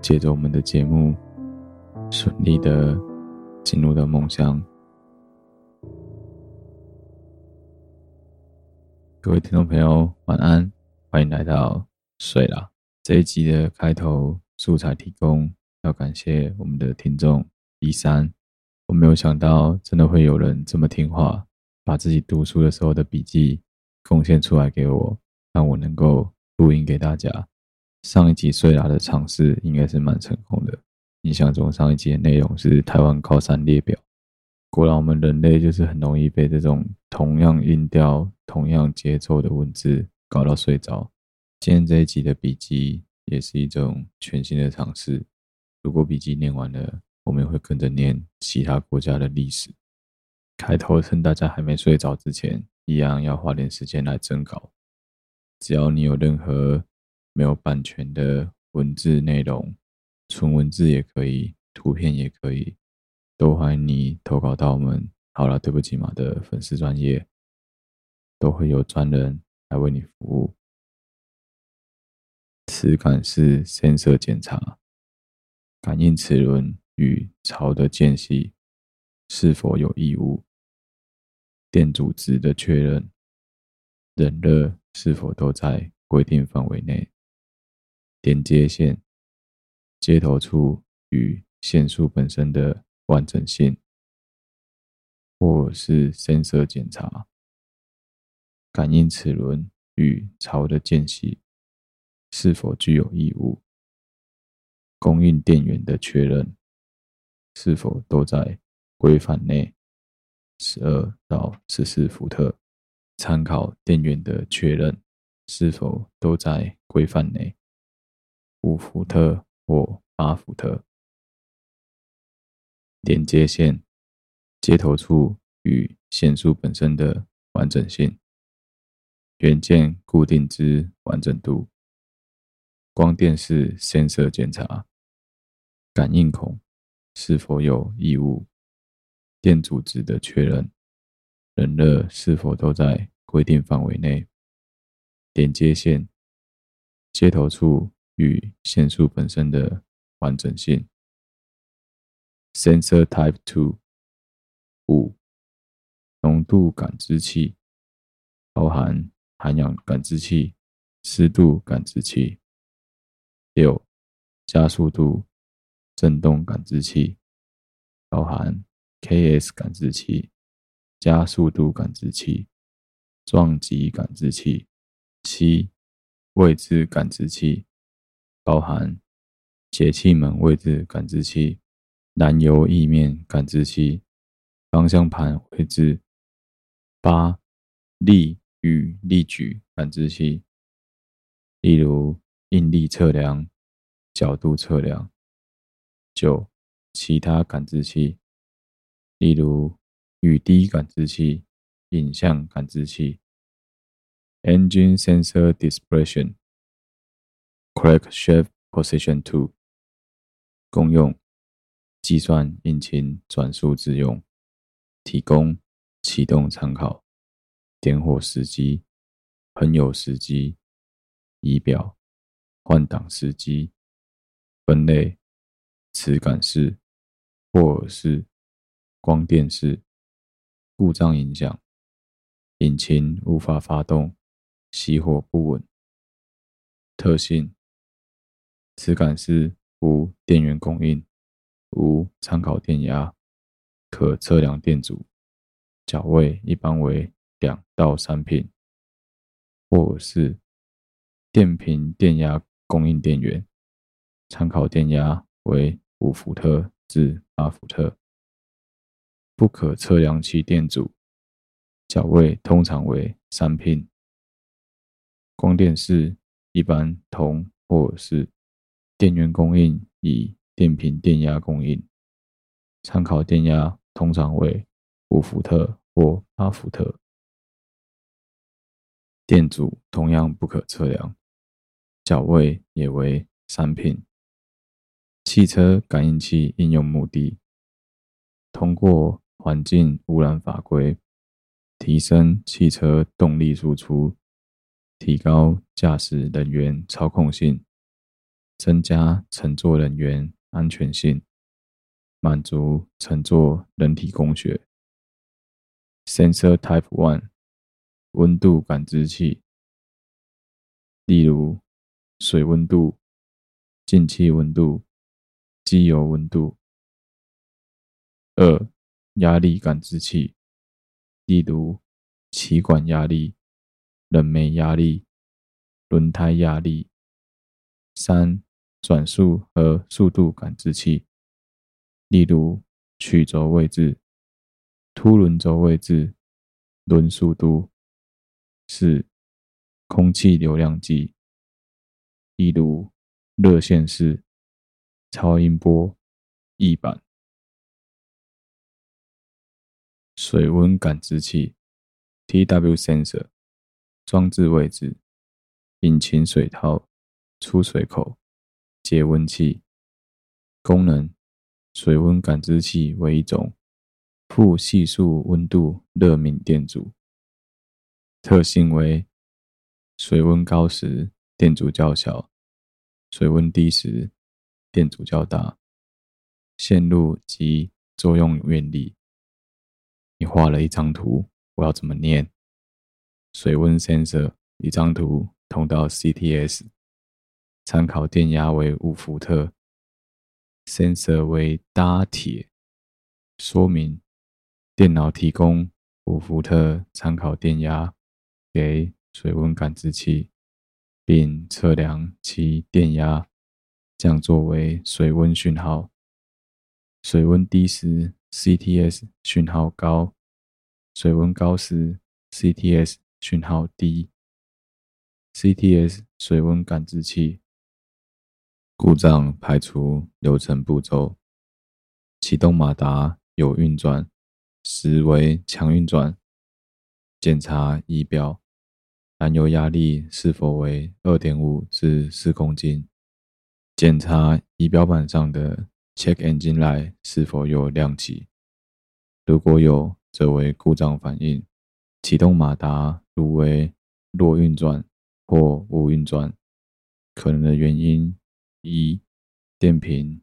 借着我们的节目，顺利的进入到梦乡。各位听众朋友，晚安，欢迎来到睡啦。这一集的开头素材提供，要感谢我们的听众一三。我没有想到，真的会有人这么听话，把自己读书的时候的笔记贡献出来给我，让我能够录音给大家。上一集睡啦的尝试应该是蛮成功的。印象中上一集的内容是台湾高山列表。果然我们人类就是很容易被这种同样音调、同样节奏的文字搞到睡着。今天这一集的笔记也是一种全新的尝试。如果笔记念完了，我们也会跟着念其他国家的历史。开头趁大家还没睡着之前，一样要花点时间来征稿。只要你有任何没有版权的文字内容，纯文字也可以，图片也可以，都欢迎你投稿到我们。好了，对不起嘛的粉丝专业，都会有专人来为你服务。齿感式 sensor 检查，感应齿轮与槽的间隙是否有异物，电阻值的确认，冷热是否都在规定范围内。连接线接头处与线束本身的完整性，或是 sensor 检查，感应齿轮与槽的间隙是否具有异物，供应电源的确认是否都在规范内，十二到十四伏特，参考电源的确认是否都在规范内，五伏特或八伏特。连接线接头处与线束本身的完整性，元件固定之完整度，光电式 sensor 检查，感应孔是否有异物，电阻值的确认，冷热是否都在规定范围内，连接线接头处与线束本身的完整性。Sensor Type Two 五，浓度感知器，包含含氧感知器、湿度感知器。六，加速度振动感知器，包含 KS 感知器、加速度感知器、撞击感知器。七，位置感知器，包含节气门位置感知器。燃油液面感知器、方向盘位置。八、力与力矩感知器，例如应力测量、角度测量。九、其他感知器，例如雨滴感知器、影像感知器。Engine Sensor Dispersion Crankshaft Position Two，功用。计算引擎转速之用，提供启动参考，点火时机、喷油时机、仪表、换挡时机、分类、磁感式、霍尔式、光电式、故障影响、引擎无法发动、熄火不稳。特性：磁感式无电源供应。无参考电压，可测量电阻，角位一般为两到三品，或是电瓶电压供应电源，参考电压为五伏特至八伏特，不可测量其电阻，角位通常为三品，光电式一般铜或是电源供应以。电瓶电压供应，参考电压通常为五伏特或八伏特。电阻同样不可测量，角位也为三品。汽车感应器应用目的：通过环境污染法规，提升汽车动力输出，提高驾驶人员操控性，增加乘坐人员。安全性，满足乘坐人体工学。Sensor Type One，温度感知器，例如水温度、进气温度、机油温度。二、压力感知器，例如气管压力、冷媒压力、轮胎压力。三、转速和速度感知器，例如曲轴位置、凸轮轴位置、轮速度。四、空气流量计，例如热线式、超音波、翼板。水温感知器 （TW Sensor） 装置位置：引擎水套、出水口。节温器功能：水温感知器为一种负系数温度热敏电阻，特性为水温高时电阻较小，水温低时电阻较大。线路及作用原理：你画了一张图，我要怎么念？水温 sensor 一张图通到 CTS。参考电压为五伏特，sensor 为搭铁。说明：电脑提供五伏特参考电压给水温感知器，并测量其电压，降作为水温讯号。水温低时，CTS 讯号高；水温高时，CTS 讯号低。CTS 水温感知器故障排除流程步骤：启动马达有运转时为强运转，检查仪表燃油压力是否为二点五至四公斤，检查仪表板上的。Check engine light 是否有亮起？如果有，则为故障反应。启动马达如为弱运转或无运转，可能的原因：一、电瓶。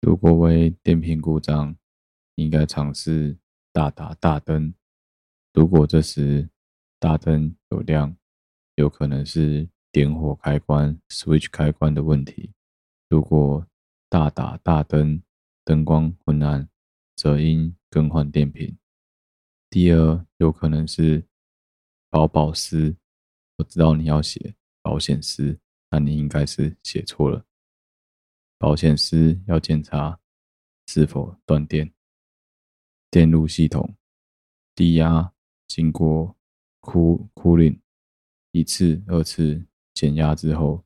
如果为电瓶故障，应该尝试大打大灯。如果这时大灯有亮，有可能是点火开关 （switch 开关）的问题。如果大打大灯，灯光昏暗，则应更换电瓶。第二，有可能是保保丝。我知道你要写保险丝，但你应该是写错了。保险丝要检查是否断电。电路系统低压经过 cool cooling 一次、二次减压之后，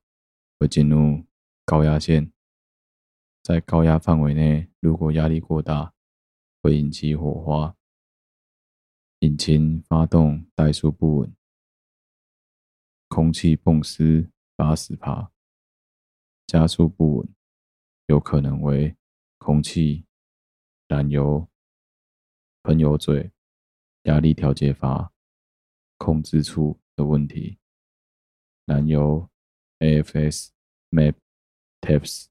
会进入高压线。在高压范围内，如果压力过大，会引起火花。引擎发动怠速不稳，空气泵丝八十帕，加速不稳，有可能为空气、燃油、喷油嘴、压力调节阀、控制处的问题。燃油、AFS、MAP、TAPS。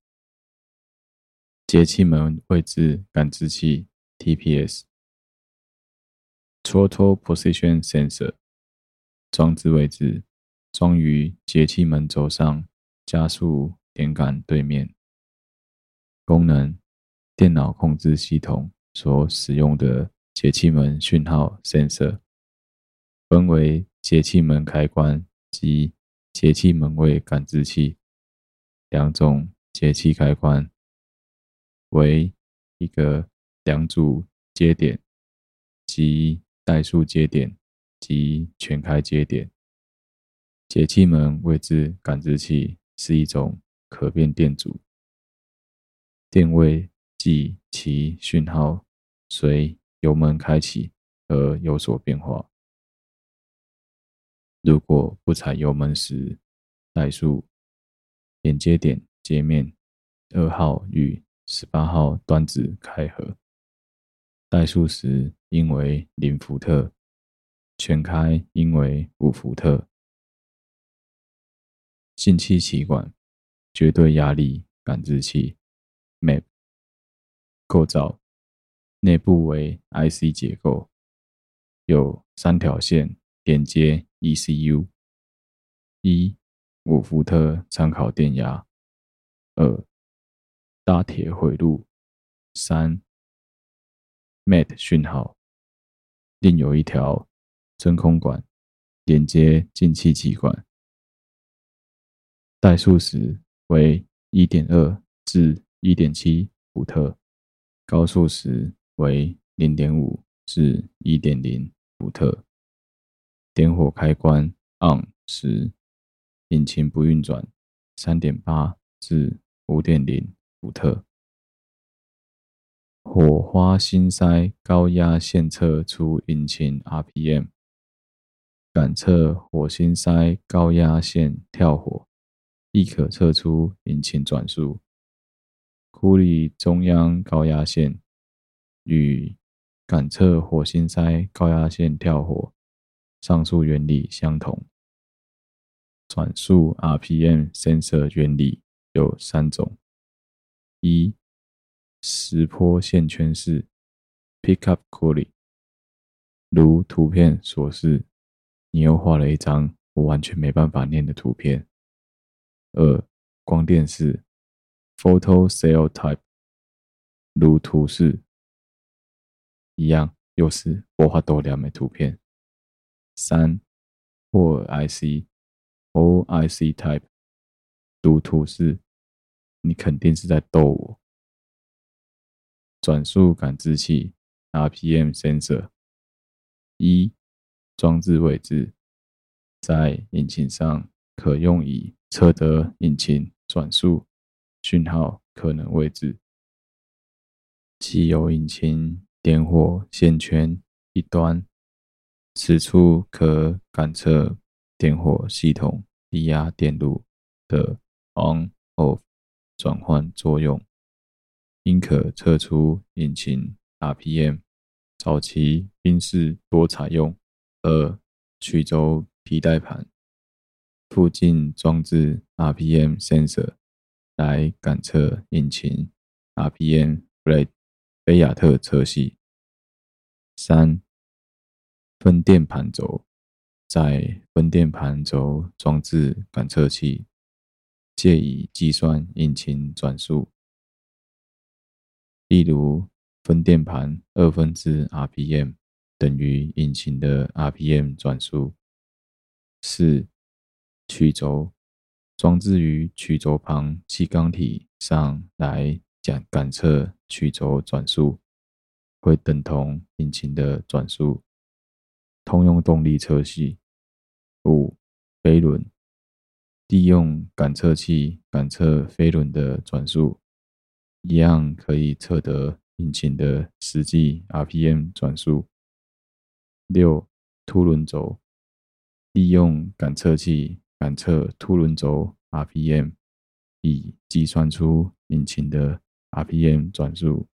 节气门位置感知器 （TPS），Throttle Position Sensor，装置位置装于节气门轴上，加速点杆对面。功能：电脑控制系统所使用的节气门讯号 Sensor，分为节气门开关及节气门位感知器两种节气开关。为一个两组接点，即怠速接点及全开接点。节气门位置感知器是一种可变电阻，电位即其讯号随油门开启而有所变化。如果不踩油门时，怠速连接点界面二号与十八号端子开合，怠速时应为零伏特，全开应为五伏特。进气歧管绝对压力感知器 （MAP） 构造内部为 IC 结构，有三条线连接 ECU：一、五伏特参考电压；二、搭铁回路，三 MAT 讯号，另有一条真空管连接进气歧管。怠速时为一点二至一点七伏特，高速时为零点五至一点零伏特。点火开关 ON 时，引擎不运转，三点八至五点零。伏特，火花芯塞高压线测出引擎 RPM，感测火芯塞高压线跳火，亦可测出引擎转速。库里中央高压线与感测火星塞高压线跳火，上述原理相同。转速 RPM sensor 原理有三种。一、石坡线圈式 （Pickup Cooling），如图片所示，你又画了一张我完全没办法念的图片。二、光电式 （Photo Cell Type），如图示一样，又是无法度念的图片。三霍尔 IC，Hall IC type，如图示，你肯定是在逗我。转速感知器 RPM sensor，一装置位置在引擎上，可用以测得引擎转速讯号可能位置。汽油引擎点火线圈一端，此处可感测点火系统低压电路的 on/off 转换作用，应可测出引擎 RPM。早期宾士多采用二曲轴皮带盘附近装置 RPM sensor 来感测引擎，RPM，Bread，。菲亚特车系。三、分电盘轴在分电盘轴装置感测器，借以计算引擎转速。例如，分电盘二分之 RPM 等于引擎的 RPM 转速。四、曲轴装置于曲轴旁气缸体上来。讲感测曲轴转速会等同引擎的转速。通用动力车系。五、飞轮利用感测器感测飞轮的转速，一样可以测得引擎的实际 RPM 转速。六、凸轮轴利用感测器感测凸轮轴 RPM，以计算出引擎的。RPM 转速，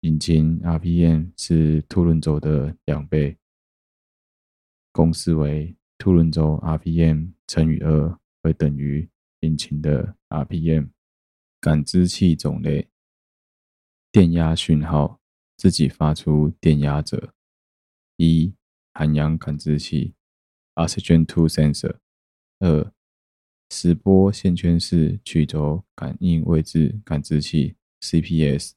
引擎 RPM 是凸轮轴的两倍，公式为凸轮轴 RPM 乘以二会等于引擎的 RPM。感知器种类：电压讯号，自己发出电压者。一、含氧感知器 （Oxygen Two Sensor）。二、时波线圈式曲轴感应位置感知器 （CPS）。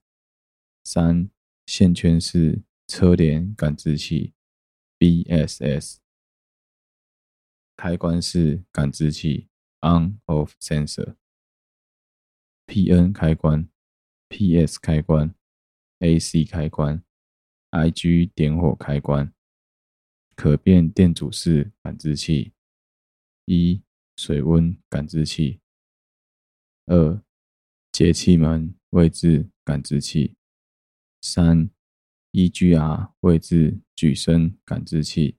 三、线圈式车联感知器 （BSS）。开关式感知器 （On/Off Sensor）。PN 开关、PS 开关、AC 开关、IG 点火开关。可变电阻式感知器一。水温感知器，二、节气门位置感知器，三、EGR 位置举升感知器，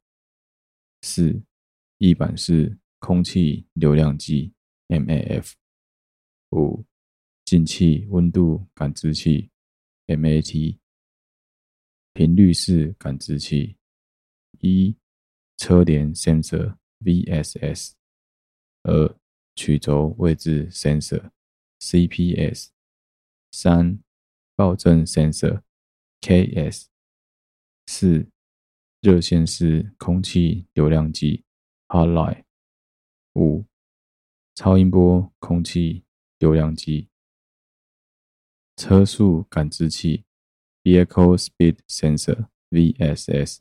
四、翼板式空气流量计 MAF，五、进气温度感知器 MAT，频率式感知器，一、车联 sensor VSS。二、曲轴位置 sensor（CPS）。三、爆震 sensor（KS）。四、热线式空气流量计 （Hot Line）。五、超音波空气流量计。车速感知器 （Vehicle Speed Sensor，VSS）。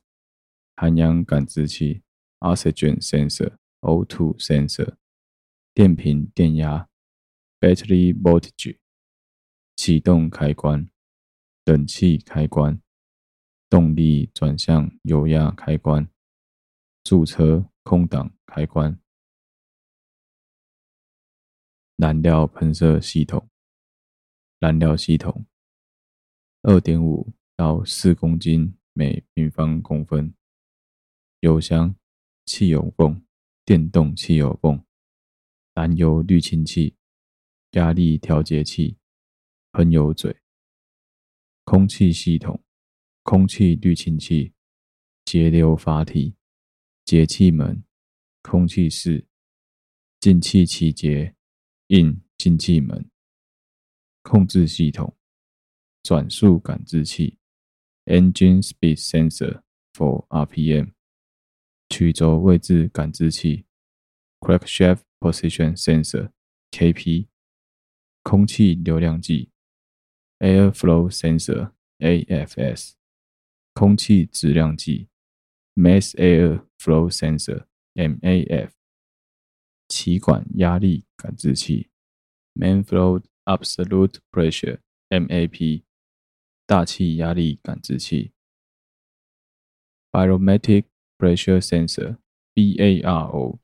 含氧感知器 （Oxygen Sensor，O2 Sensor）。电瓶电压 （Battery Voltage）、启动开关、冷气开关、动力转向油压开关、驻车空挡开关、燃料喷射系统、燃料系统二点五到四公斤每平方公分、油箱、汽油泵、电动汽油泵。燃油滤清器、压力调节器、喷油嘴、空气系统、空气滤清器、节流阀体、节气门、空气室、进气气节、in 进气门、控制系统、转速感知器、Engine Speed Sensor for RPM、曲轴位置感知器、Crankshaft Position Sensor (KP) 空气流量计 （Air Flow Sensor，AFS）、空气质量计 （Mass Air Flow Sensor，MAF）、气管压力感知器 （Main Flow Absolute Pressure，MAP）、大气压力感知器 （Barometric Pressure Sensor，BARO）、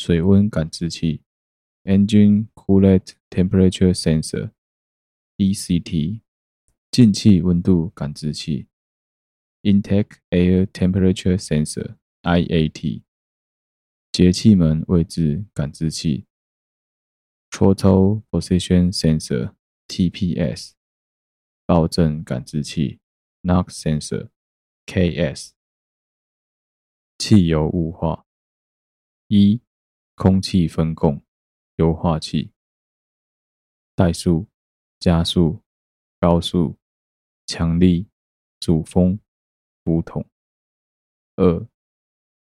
水温感知器。Engine Coolant Temperature Sensor（ECT）、进气温度感知器；Intake Air Temperature Sensor（IAT）、节气门位置感知器；Throttle Position Sensor（TPS）、爆震感知器；Knock Sensor（KS）。汽油雾化：一、空气分供。优化器、怠速、加速、高速、强力、主风、浮筒；二、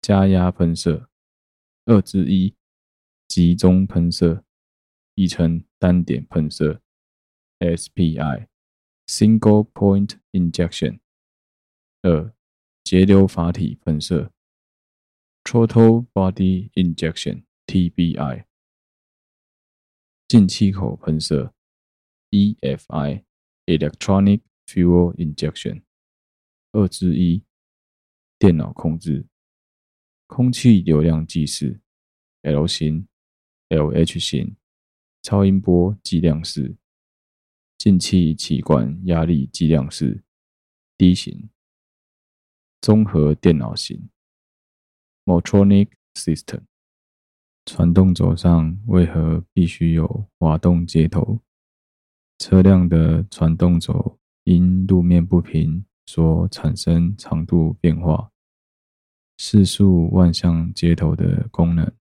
加压喷射；二之一、集中喷射，亦称单点喷射。（SPI，Single Point Injection）；二、节流阀体喷射。（Throttle Body Injection） TBI，。进气口喷射 （EFI，Electronic Fuel Injection） 二之一，电脑控制，空气流量计时 L 型、LH 型，超音波计量式，进气气管压力计量式 D 型，综合电脑型 Motronic System。传动轴上为何必须有滑动接头？车辆的传动轴因路面不平所产生长度变化，四速万向接头的功能。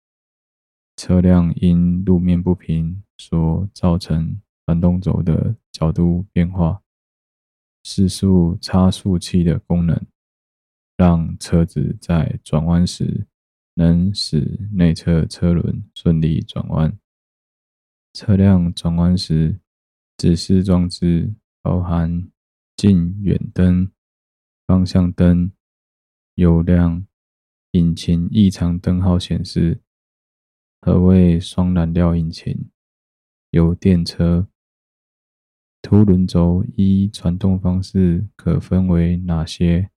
车辆因路面不平所造成传动轴的角度变化，四速差速器的功能，让车子在转弯时。能使内侧车轮顺利转弯。车辆转弯时，指示装置包含近远灯、方向灯、油量、引擎异常灯号显示。何谓双燃料引擎？油电车。凸轮轴一传动方式可分为哪些？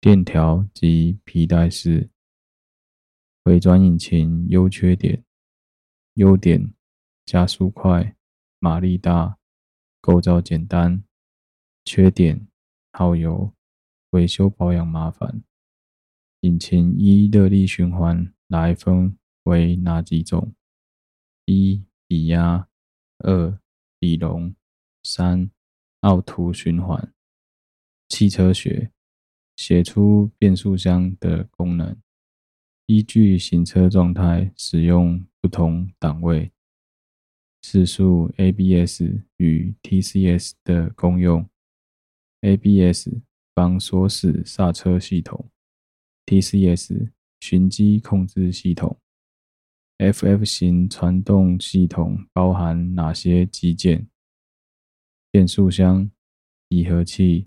链条及皮带式。回转引擎优缺点：优点，加速快，马力大，构造简单；缺点，耗油，维修保养麻烦。引擎依热力循环来分为哪几种？一、比压；二、比隆；三、奥图循环。汽车学写出变速箱的功能。依据行车状态使用不同档位。四速 ABS 与 TCS 的功用：ABS 防锁死刹车系统，TCS 循迹控制系统。FF 型传动系统包含哪些机件？变速箱、离合器、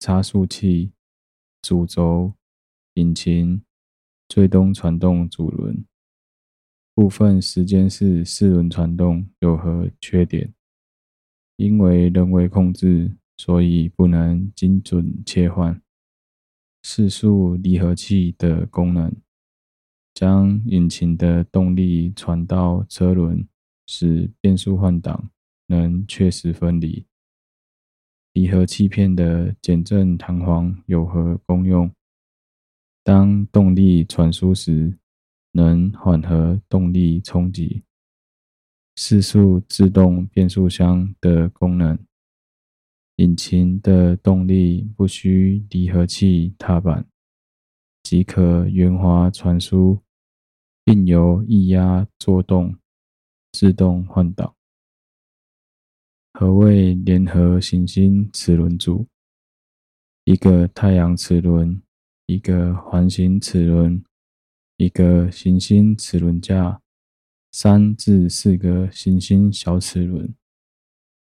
差速器、主轴、引擎。最终传动主轮。部分时间是四轮传动有何缺点？因为人为控制，所以不能精准切换。四速离合器的功能，将引擎的动力传到车轮，使变速换挡能确实分离。离合器片的减震弹簧有何功用？当动力传输时，能缓和动力冲击。四速自动变速箱的功能，引擎的动力不需离合器踏板，即可圆滑传输，并由液压作动，自动换挡。何谓联合行星齿轮组？一个太阳齿轮。一个环形齿轮，一个行星齿轮架，三至四个行星小齿轮。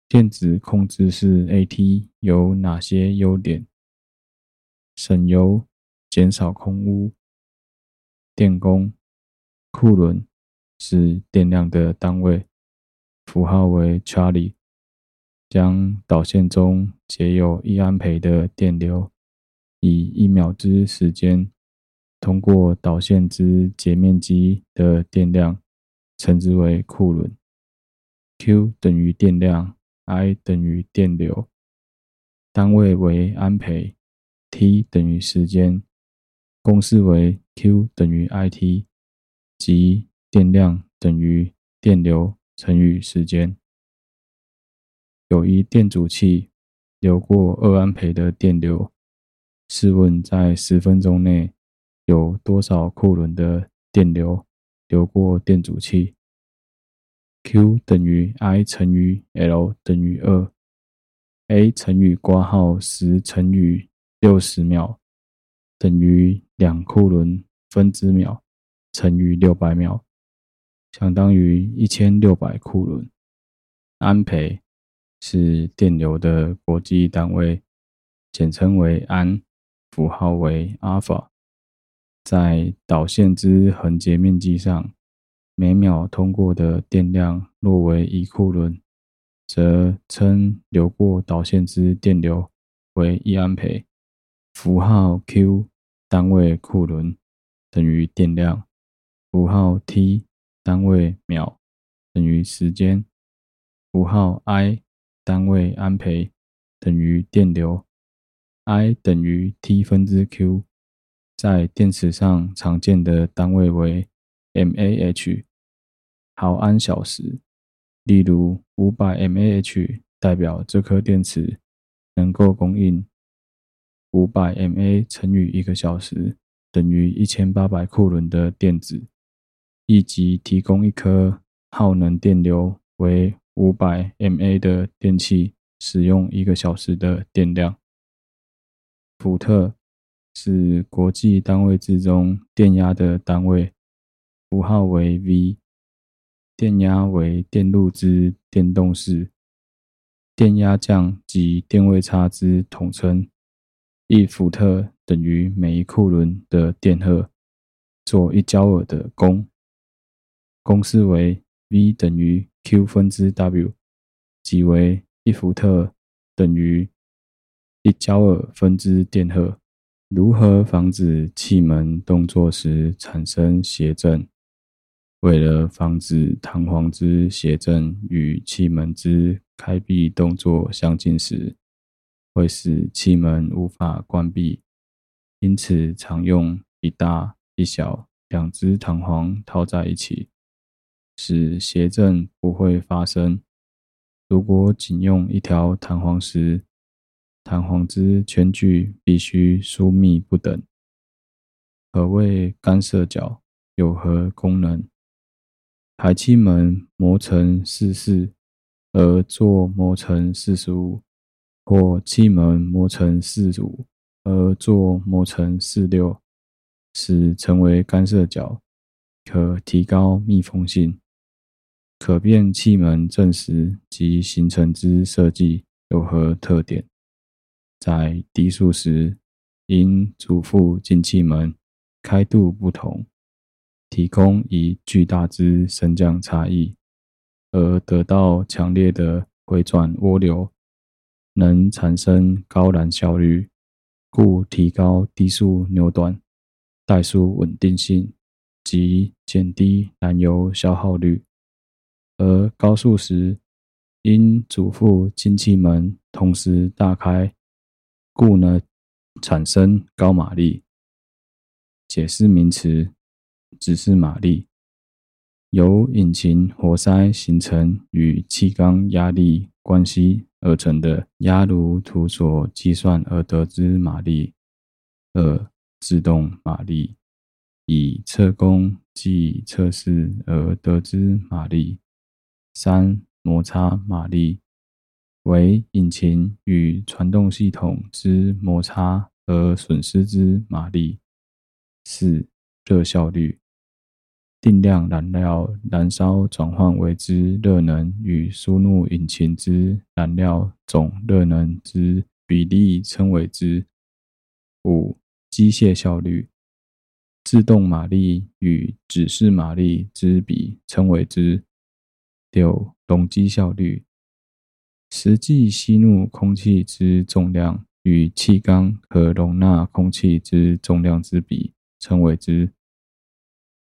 电子控制式 AT 有哪些优点？省油，减少空污。电功，库伦是电量的单位，符号为 Charlie。将导线中结有一安培的电流，以一秒之时间通过导线之截面积的电量，称之为库伦。Q 等于电量，I 等于电流，单位为安培，T 等于时间，公式为 Q 等于 IT，即电量等于电流乘以时间。有一电阻器流过二安培的电流，试问在十分钟内有多少库伦的电流流过电阻器？Q 等于 I 乘以 L 等于二，A 乘以括号十乘以六十秒等于两库仑分之秒乘以六百秒，相当于一千六百库仑。安培。是电流的国际单位，简称为安，符号为阿尔法。在导线之横截面积上，每秒通过的电量若为一库仑，则称流过导线之电流为一安培。符号 Q 单位库仑等于电量，符号 T 单位秒等于时间，符号 I。单位安培等于电流，I 等于 T 分之 Q，在电池上常见的单位为 mAh，毫安小时。例如，五百 mAh 代表这颗电池能够供应五百 mA 乘以一个小时，等于一千八百库仑的电子，亦即提供一颗耗能电流为。五百 mA 的电器使用一个小时的电量。伏特是国际单位之中电压的单位，符号为 V。电压为电路之电动势，电压降及电位差之统称。一伏特等于每一库伦的电荷，做一焦耳的功。公式为 V 等于。Q 分之 W，即为一伏特等于一焦耳分之电荷。如何防止气门动作时产生谐振？为了防止弹簧之谐振与气门之开闭动作相近时，会使气门无法关闭，因此常用一大一小两只弹簧套在一起。使谐振不会发生。如果仅用一条弹簧时，弹簧之圈距必须疏密不等。何谓干涉角？有何功能？排气门磨成四四，而座磨成四十五，或气门磨成四十五，而座磨成四六，使成为干涉角，可提高密封性。可变气门正时及行程之设计有何特点？在低速时，因主副进气门开度不同，提供以巨大之升降差异，而得到强烈的回转涡流，能产生高燃效率，故提高低速扭短、怠速稳定性及减低燃油消耗率。而高速时，因主副进气门同时大开，故呢产生高马力。解释名词：指示马力，由引擎活塞行程与气缸压力关系而成的压如图所计算而得之马力。二、制动马力，以测功计测试而得之马力。三、摩擦马力为引擎与传动系统之摩擦而损失之马力。四、热效率定量燃料燃烧转换为之热能与输入引擎之燃料总热能之比例称为之。五、机械效率，制动马力与指示马力之比称为之。六、容积效率，实际吸入空气之重量与气缸可容纳空气之重量之比称为之。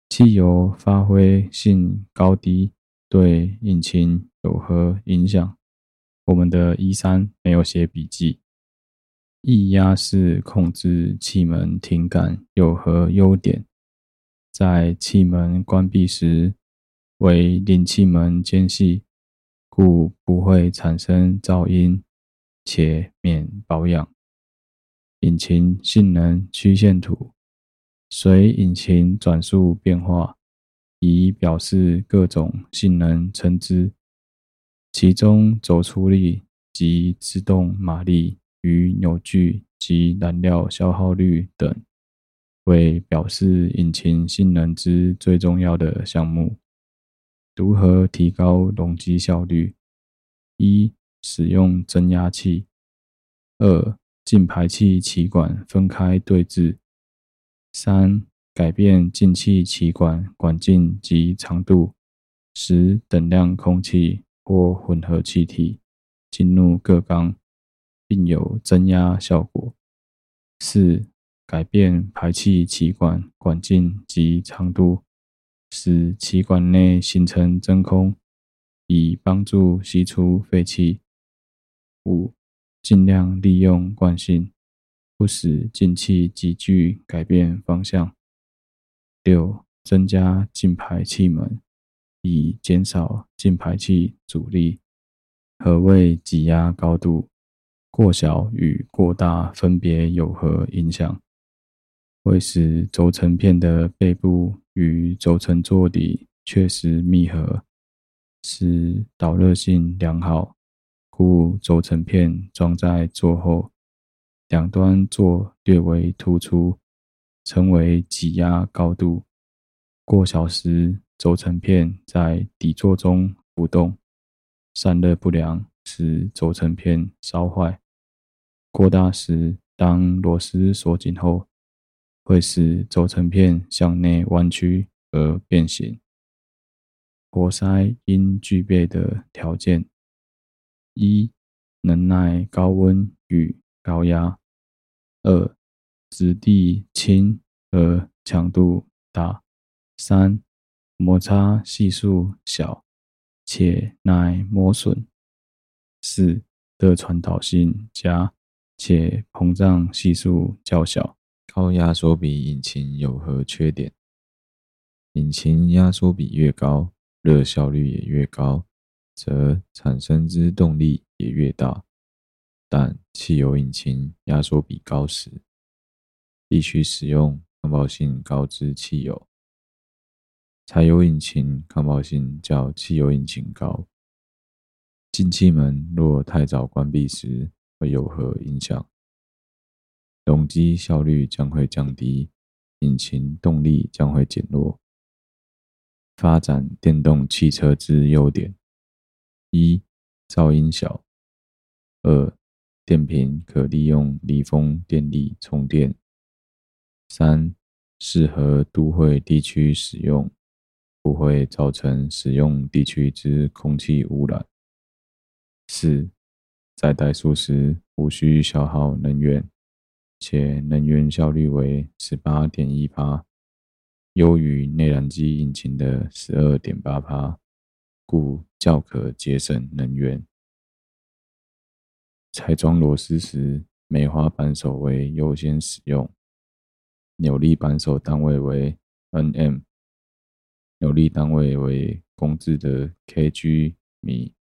汽油发挥性高低对引擎有何影响？我们的一三没有写笔记。液压式控制气门停杆有何优点？在气门关闭时，为令气门间隙，故不会产生噪音，且免保养。引擎性能曲线图。随引擎转速变化，以表示各种性能参差。其中，轴出力及制动马力与扭矩及燃料消耗率等，为表示引擎性能之最重要的项目。如何提高容积效率？一、使用增压器；二、进排气气管分开对置。三、改变进气气管管径及长度，使等量空气或混合气体进入各缸，并有增压效果。四、改变排气气管管径及长度，使气管内形成真空，以帮助吸出废气。五、尽量利用惯性。不使进气急剧改变方向。六、增加进排气门，以减少进排气阻力。何谓挤压高度？过小与过大分别有何影响？会使轴承片的背部与轴承座底确实密合，使导热性良好，故轴承片装在座后。两端座略微突出，称为挤压高度。过小时，轴承片在底座中浮动，散热不良，使轴承片烧坏。过大时，当螺丝锁紧后，会使轴承片向内弯曲而变形。活塞应具备的条件：一、能耐高温与高压。二、质地轻而强度大。三、摩擦系数小且耐磨损。四、热传导性佳且膨胀系数较小。高压缩比引擎有何缺点？引擎压缩比越高，热效率也越高，则产生之动力也越大。但汽油引擎压缩比高时，必须使用抗爆性高之汽油；柴油引擎抗爆性较汽油引擎高。进气门若太早关闭时，会有何影响？容积效率将会降低，引擎动力将会减弱。发展电动汽车之优点：一、噪音小；二、电瓶可利用离峰电力充电。三、适合都会地区使用，不会造成使用地区之空气污染。四、在怠速时无需消耗能源，且能源效率为十八点一趴，优于内燃机引擎的十二点八趴，故较可节省能源。拆装螺丝时，梅花扳手为优先使用。扭力扳手单位为 Nm，扭力单位为公制的 kg 米，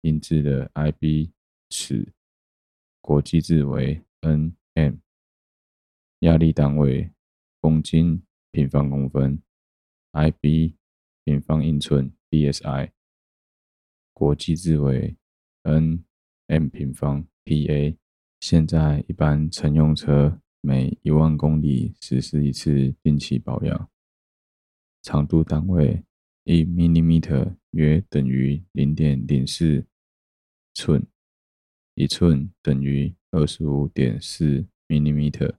英制的 Ib 尺，国际制为 Nm。压力单位公斤平方公分，Ib 平方英寸 psi，国际制为 Nm 平方。PA，现在一般乘用车每一万公里实施一次定期保养。长度单位一 millimeter 约等于零点零四寸，一寸等于二十五点四 millimeter，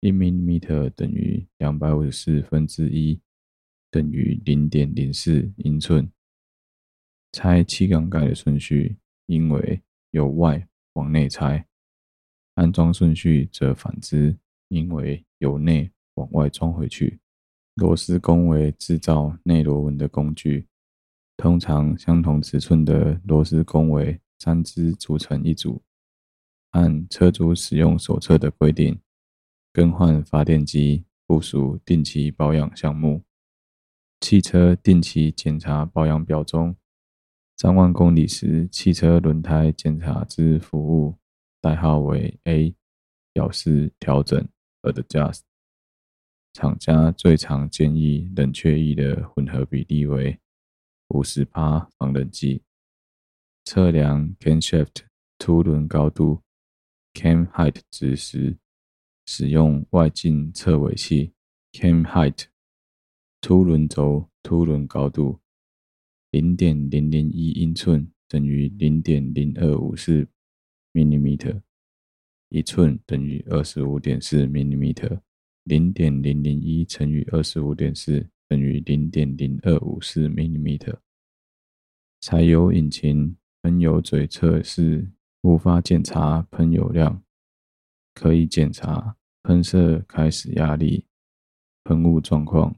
一 m i l i m e t e r 等于两百五十四分之一，等于零点零四英寸。拆气缸盖的顺序应为由外往内拆，安装顺序则反之，应为由内往外装回去。螺丝工为制造内螺纹的工具，通常相同尺寸的螺丝工为三支组成一组。按车主使用手册的规定，更换发电机附属定期保养项目。汽车定期检查保养表中，三万公里时汽车轮胎检查之服务代号为 A，表示调整 Adjust。厂家最常建议冷却液的混合比例为五十趴防冷剂。测量 Camshaft 凸轮高度 Cam Height 值时，使用外径测尾器 Cam Height。凸轮轴凸轮高度零点零零一英寸等于零点零二五四 minimeter 一寸等于二十五点四 minimeter。零点零零一乘以二十五点四等于零点零二五四 minimeter。柴油引擎喷油嘴测试无法检查喷油量，可以检查喷射开始压力、喷雾状况、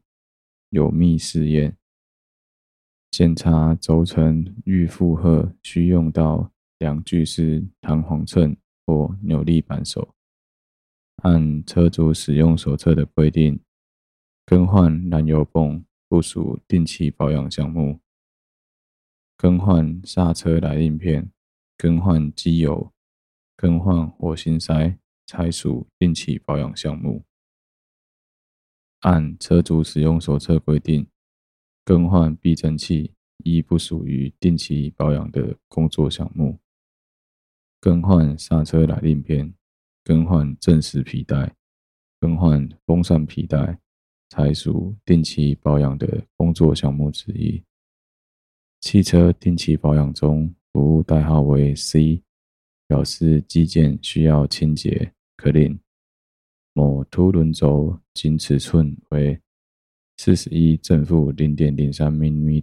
油密试验。检查轴承预负荷需用到两具式弹簧秤或扭力扳手。按车主使用手册的规定，更换燃油泵附属定期保养项目，更换刹车来令片，更换机油，更换火星塞，拆属定期保养项目。按车主使用手册规定，更换避震器，亦不属于定期保养的工作项目。更换刹车来令片。更换正时皮带，更换风扇皮带，才属定期保养的工作项目之一。汽车定期保养中，服务代号为 C，表示机件需要清洁 （clean）。某凸轮轴仅尺寸为四十一正负零点零三 mm，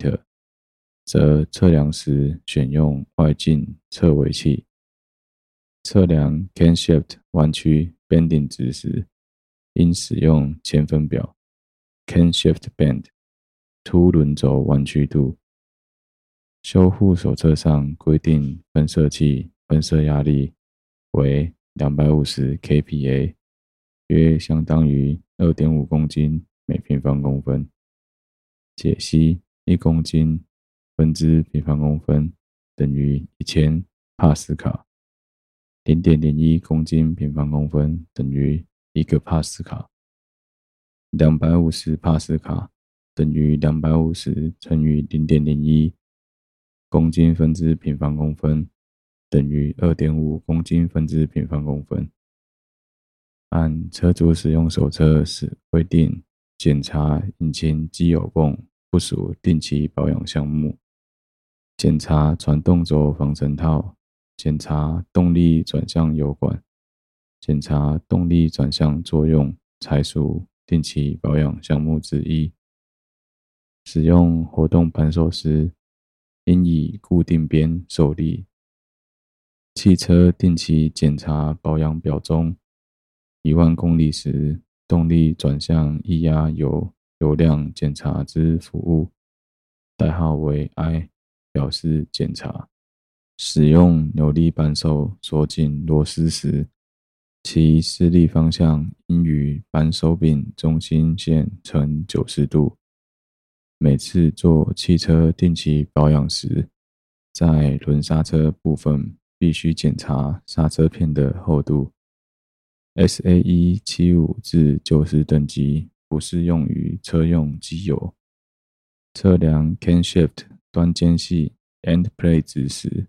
则测量时选用外径测尾器。测量 camshaft 弯曲 bending 值时，应使用千分表 camshaft bend 凸轮轴弯曲度。修护手册上规定喷射器喷射压力为两百五十 kPa，约相当于二点五公斤每平方公分。解析一公斤分之平方公分等于一千帕斯卡。零点零一公斤平方公分等于一个帕斯卡，两百五十帕斯卡等于两百五十乘以零点零一公斤分之平方公分等于二点五公斤分之平方公分。按车主使用手册时规定，检查引擎机油泵不属定期保养项目，检查传动轴防尘套。检查动力转向油管，检查动力转向作用，才属定期保养项目之一。使用活动扳手时，应以固定边受力。汽车定期检查保养表中，一万公里时动力转向液压油油量检查之服务，代号为 I，表示检查。使用扭力扳手锁紧螺丝时，其施力方向应与扳手柄中心线成九十度。每次做汽车定期保养时，在轮刹车部分必须检查刹车片的厚度。SAE 七五至九十等级不适用于车用机油。测量 camshaft 端间隙 end plate 值时，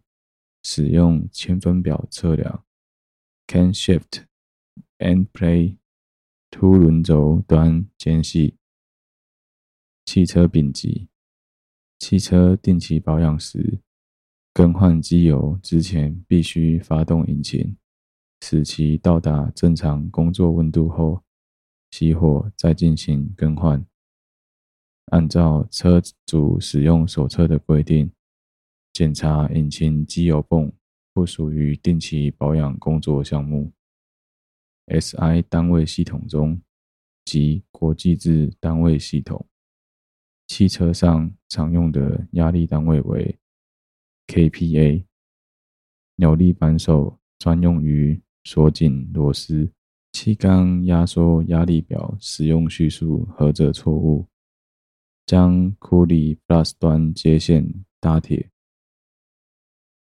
使用千分表测量，camshaft end plate 凸轮轴端间隙。汽车丙级，汽车定期保养时，更换机油之前必须发动引擎，使其到达正常工作温度后，熄火再进行更换。按照车主使用手册的规定，检查引擎机油泵不属于定期保养工作项目。SI 单位系统中及国际制单位系统，汽车上常用的压力单位为 kPa。扭力扳手专用于锁紧螺丝。气缸压缩压力表使用叙述何者错误？将 Cooly Plus 端接线搭铁。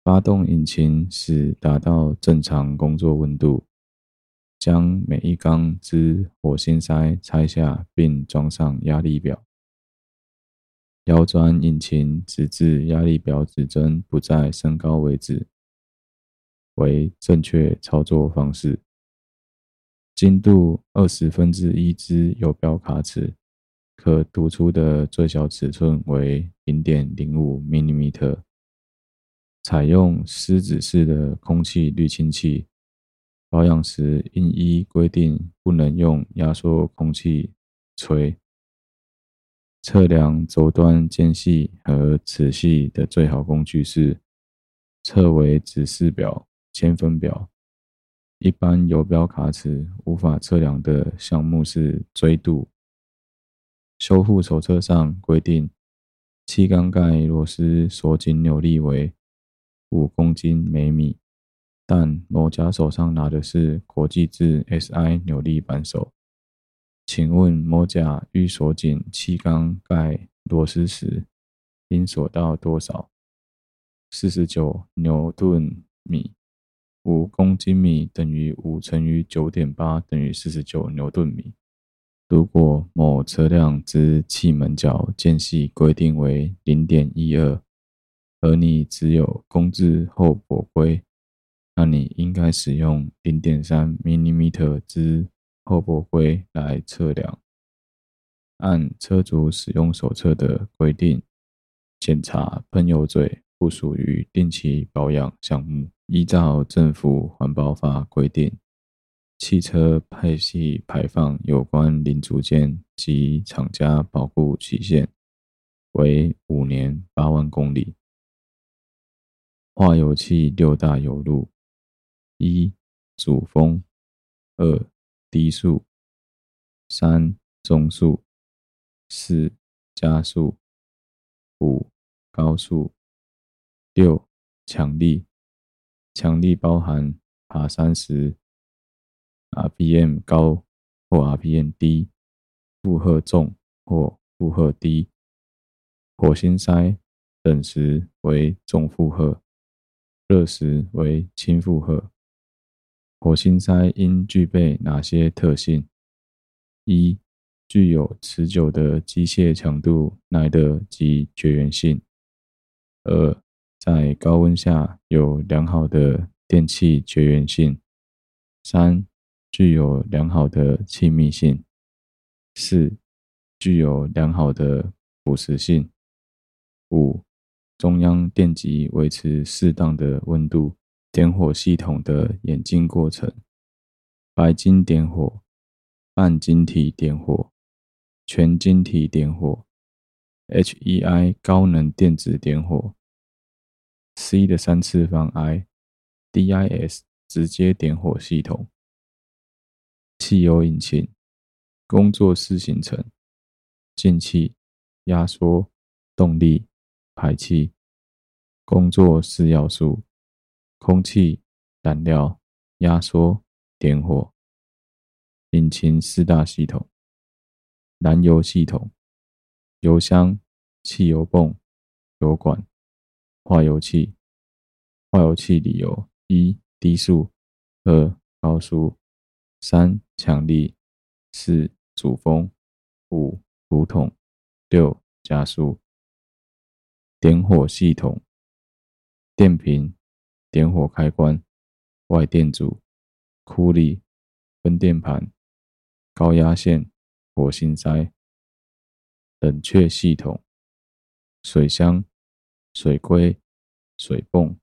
发动引擎使达到正常工作温度。将每一缸之火星塞拆下并装上压力表。摇转引擎直至压力表指针不再升高为止，为正确操作方式。精度二十分之一之油标卡尺，可读出的最小尺寸为零点零五 mm。采用狮子式的空气滤清器，保养时应依规定不能用压缩空气吹。测量轴端间隙和齿隙的最好工具是测纬指示表、千分表。一般游标卡尺无法测量的项目是锥度。修复手册上规定，气缸盖螺丝锁紧扭力为五公斤每米，但某甲手上拿的是国际制 SI 扭力扳手，请问某甲欲锁紧气缸盖螺丝时，应锁到多少？四十九牛顿米，五公斤米等于五乘以九点八等于四十九牛顿米。如果某车辆之气门角间隙规定为零点一二。而你只有工字后驳规，那你应该使用零点三 minimeter 之后驳规来测量。按车主使用手册的规定，检查喷油嘴不属于定期保养项目。依照政府环保法规定，汽车排气排放有关零组件及厂家保护期限为五年八万公里。化油器六大油路：一、主风；二、低速；三、中速；四、加速；五、高速；六、强力。强力包含爬山时 RPM 高或 RPM 低，负荷重或负荷低。火星塞冷时为重负荷。热时为轻负荷。火星塞应具备哪些特性？一、具有持久的机械强度耐热及绝缘性；二、在高温下有良好的电气绝缘性；三、具有良好的气密性；四、具有良好的腐蚀性；五、中央电极维持适当的温度，点火系统的演进过程：白金点火、半晶体点火、全晶体点火、HEI 高能电子点火、C 的三次方 I-DIS 直接点火系统。汽油引擎工作四行程：进气、压缩、动力。排气工作四要素：空气、燃料、压缩、点火。引擎四大系统：燃油系统、油箱、汽油泵、油管、化油器。化油器里有：一、低速；二、高速；三、强力；四、主风；五、补桶；六、加速。点火系统：电瓶、点火开关、外电阻、库里、分电盘、高压线、火星塞。冷却系统、水箱、水龟、水泵、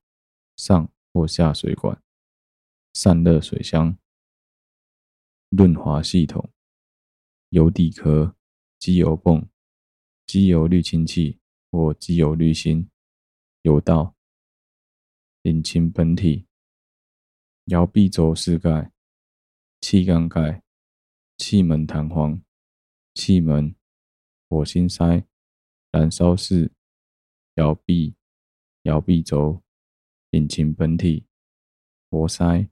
上或下水管、散热水箱、润滑系统、油底壳、机油泵、机油滤清器或机油滤芯、油道、引擎本体、摇臂轴饰盖、气缸盖、气门弹簧、气门、火星塞、燃烧室、摇臂、摇臂轴、引擎本体、活塞、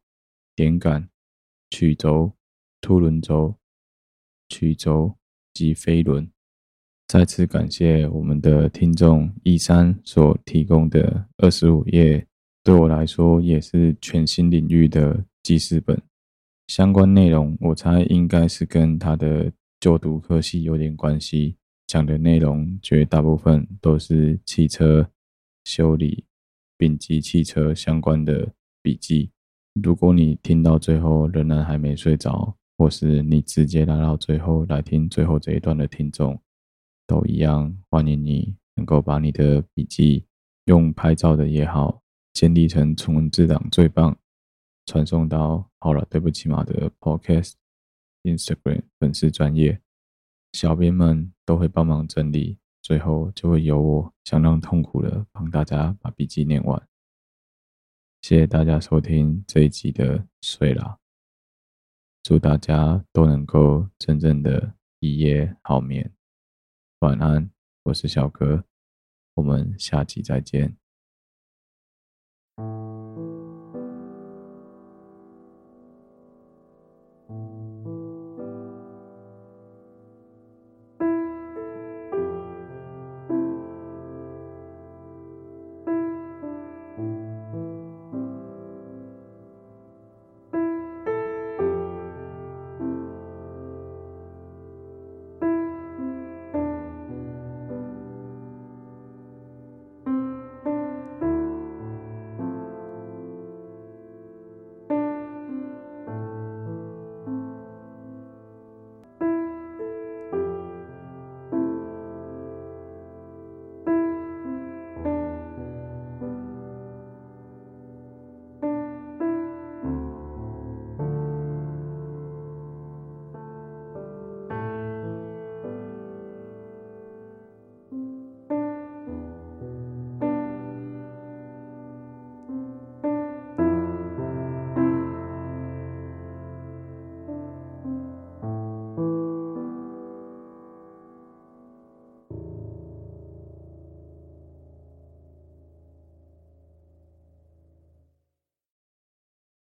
点杆、曲轴、凸轮轴、曲轴及飞轮。再次感谢我们的听众一三所提供的二十五页。对我来说也是全新领域的记事本，相关内容我猜应该是跟他的就读科系有点关系，讲的内容绝大部分都是汽车修理、丙级汽车相关的笔记。如果你听到最后仍然还没睡着，或是你直接来到最后来听最后这一段的听众，都一样欢迎你能够把你的笔记用拍照的也好。建立成纯文字档最棒，传送到好了，对不起嘛的 Podcast、Instagram 粉丝专页，小编们都会帮忙整理，最后就会由我相当痛苦的帮大家把笔记念完。谢谢大家收听这一集的睡啦，祝大家都能够真正的一夜好眠，晚安，我是小哥，我们下集再见。